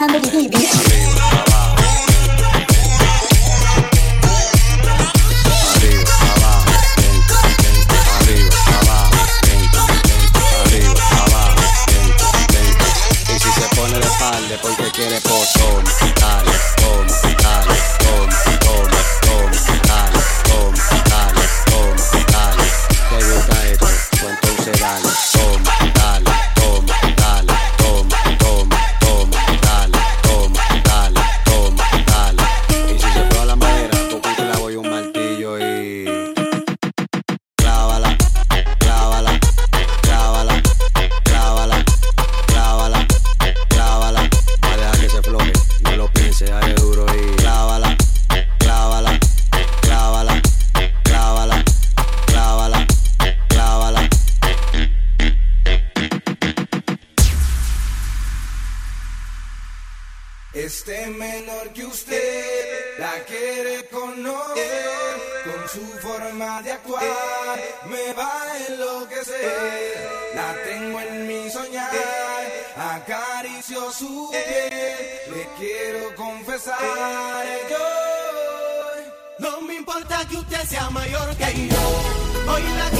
看都不看一眼 que usted sea mayor que yo. Hoy la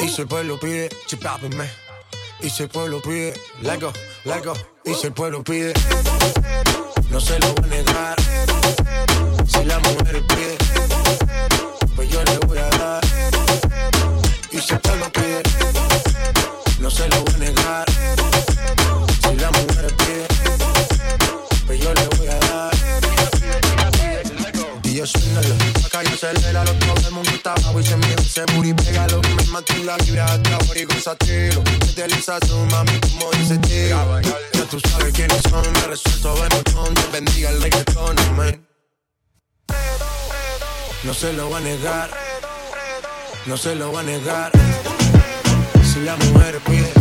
Y si el pueblo pide, chipápenme. Y si el pueblo pide, lego, lego. Y si el pueblo pide, no se lo voy a negar. Si la mujer pide, pues yo le voy a dar. Y si el pueblo pide, no se lo voy a negar. Ese booty pégalo, más que una libra de sabor y gózatelo. Desliza su mami como dice tío. Ya tú sabes quiénes son, me resuelto venotón. Dios bendiga el reggaetón, amén. No se lo va a negar, no se lo va a negar. Si la mujer pide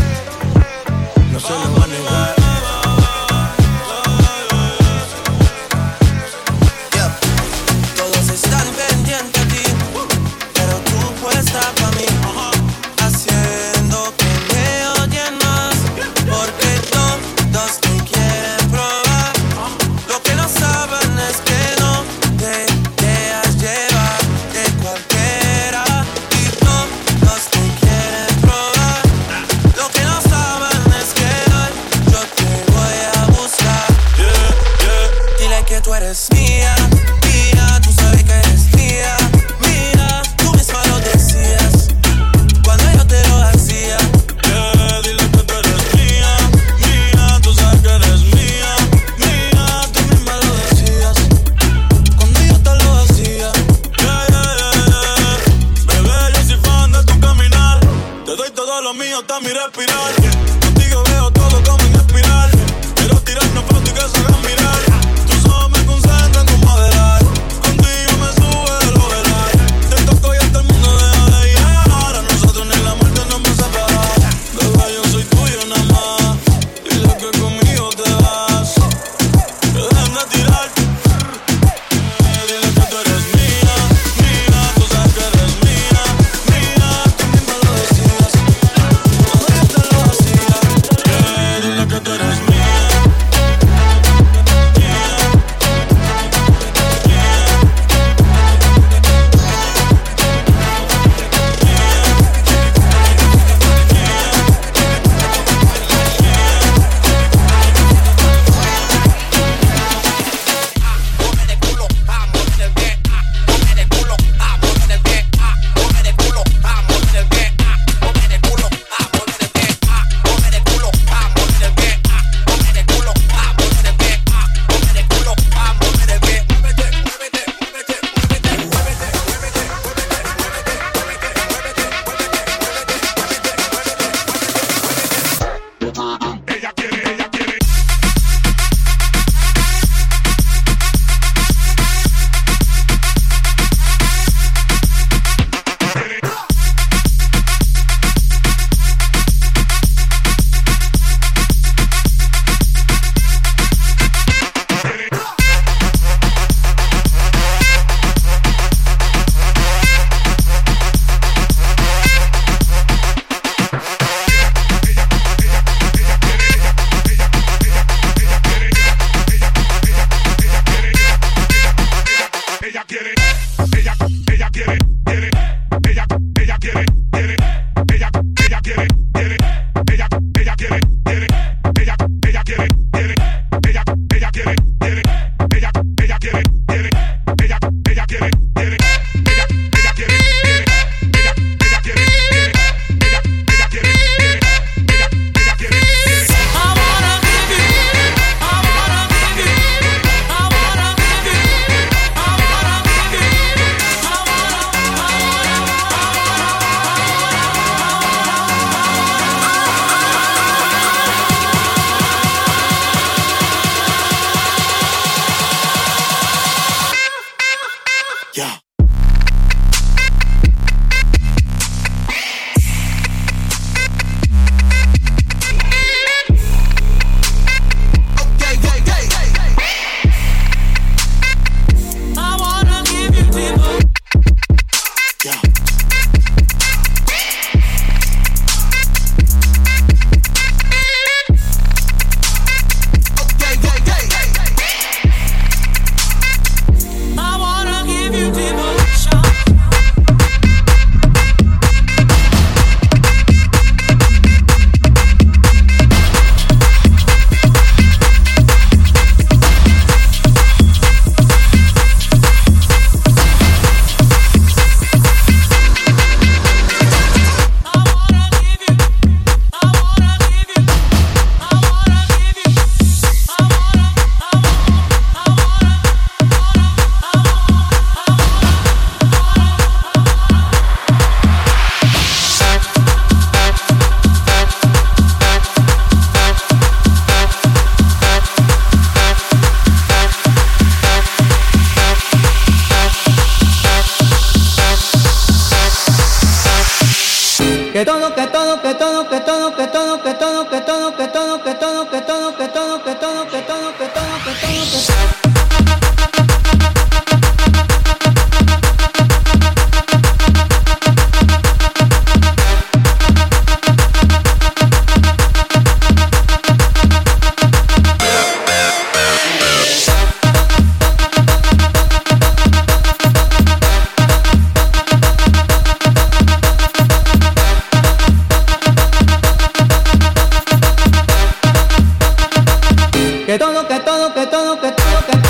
yo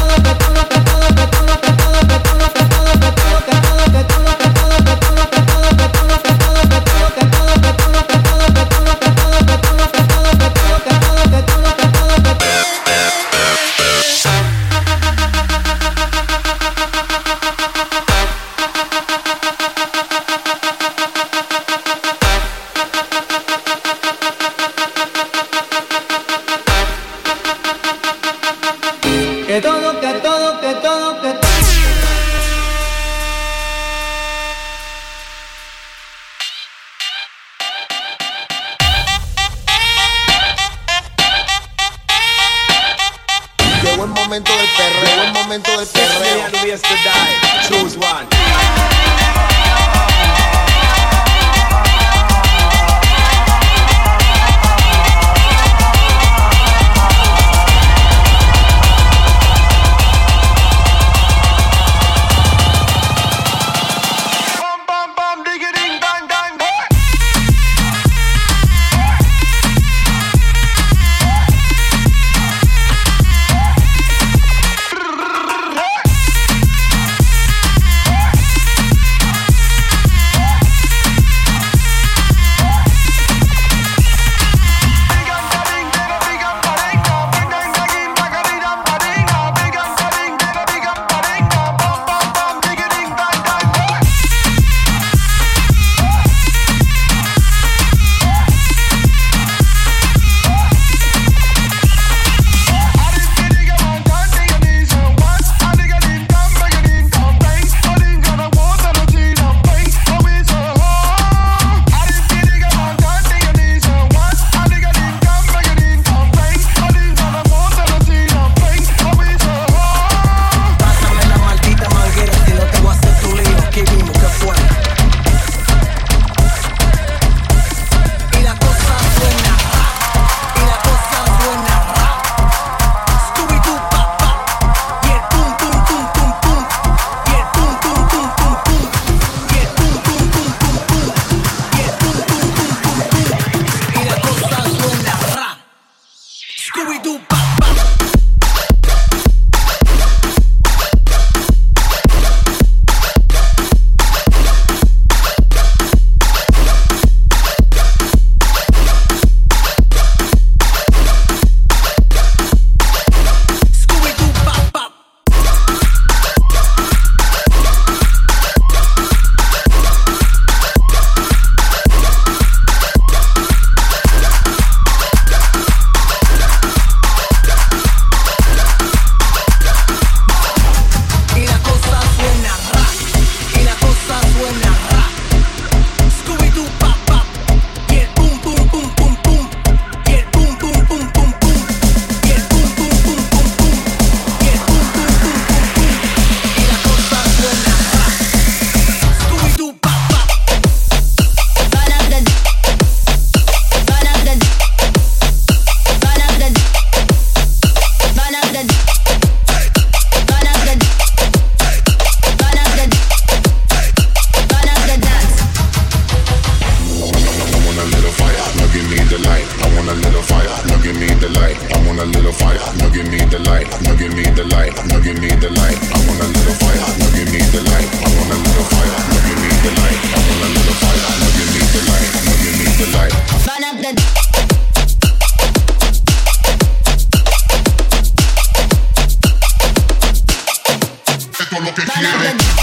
Choose one. Balaga.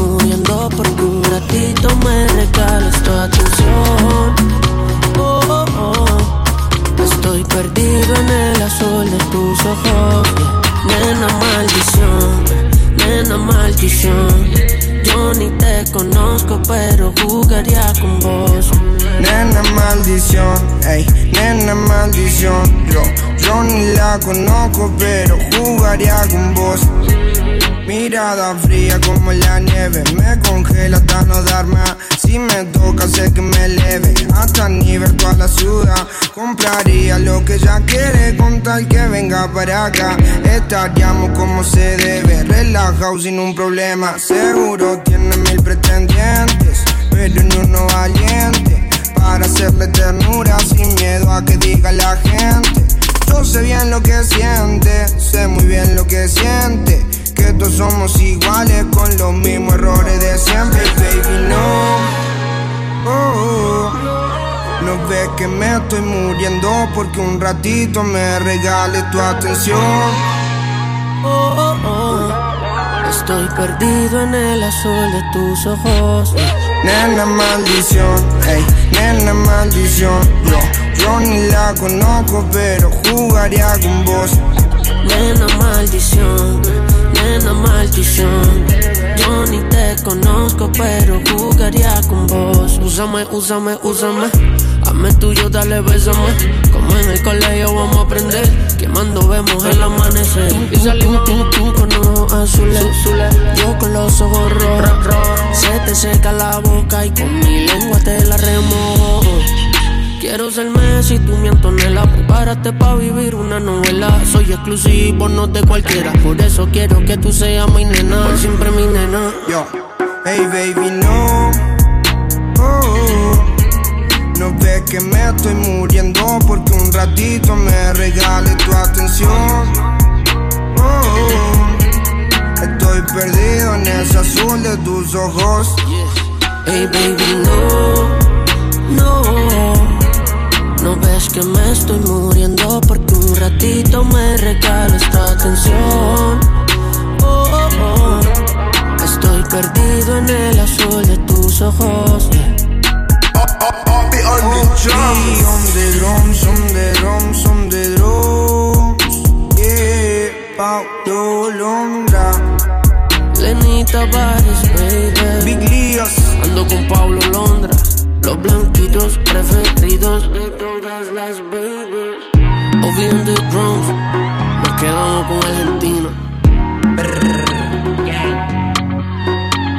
Muriendo porque un ratito me regales tu atención oh, oh, oh. Estoy perdido en el azul de tus ojos Nena maldición, nena maldición Yo ni te conozco pero jugaría con vos Nena maldición, ey, nena maldición. Yo, yo ni la conozco, pero jugaría con vos. Mirada fría como la nieve, me congela hasta no dar más. Si me toca, sé que me eleve, hasta nivel toda la ciudad. Compraría lo que ella quiere con tal que venga para acá. Estaríamos como se debe, relajado sin un problema. Seguro tiene mil pretendientes, pero ni uno valiente. Para hacerle ternura sin miedo a que diga la gente. Yo sé bien lo que siente, sé muy bien lo que siente. Que todos somos iguales con los mismos errores de siempre, baby, no. Oh, oh. No ves que me estoy muriendo porque un ratito me regales tu atención. oh, oh, oh. Estoy perdido en el azul de tus ojos. Nena maldición, ey, nena maldición. Yo, yo ni la conozco, pero jugaría con vos. Nena maldición, nena maldición. Yo ni te conozco, pero jugaría con vos. Úsame, úsame, úsame. Hazme tuyo, dale, bésame. Como en el colegio vamos a aprender. Quemando vemos el amanecer. Y salimos tú, tú con ojos azules. Yo con los ojos rojos. Se te seca la boca y con mi lengua te la remojo. Quiero ser Messi, tú mi Antonella Prepárate pa' vivir una novela Soy exclusivo, no de cualquiera Por eso quiero que tú seas mi nena Por siempre mi nena Yo, hey baby, no. Oh, oh. No No ves que me estoy muriendo porque un ratito me regales tu atención. Oh, estoy perdido en ese azul de tus ojos. Hey baby, no, no. No ves que me estoy muriendo porque un ratito me regales tu atención. Oh, oh, oh. Estoy perdido en el azul de tus ojos. Be on the drums, on the drums, on the drums. Yeah, Paulo Londra. Lenita Bares, baby. Big Líos. Ando con Pablo Londra. Los preferidos de todas las babies. The drums. Nos quedamos con Argentina.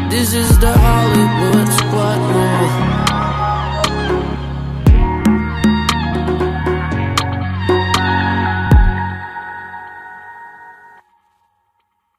This is the Hollywood squad, no.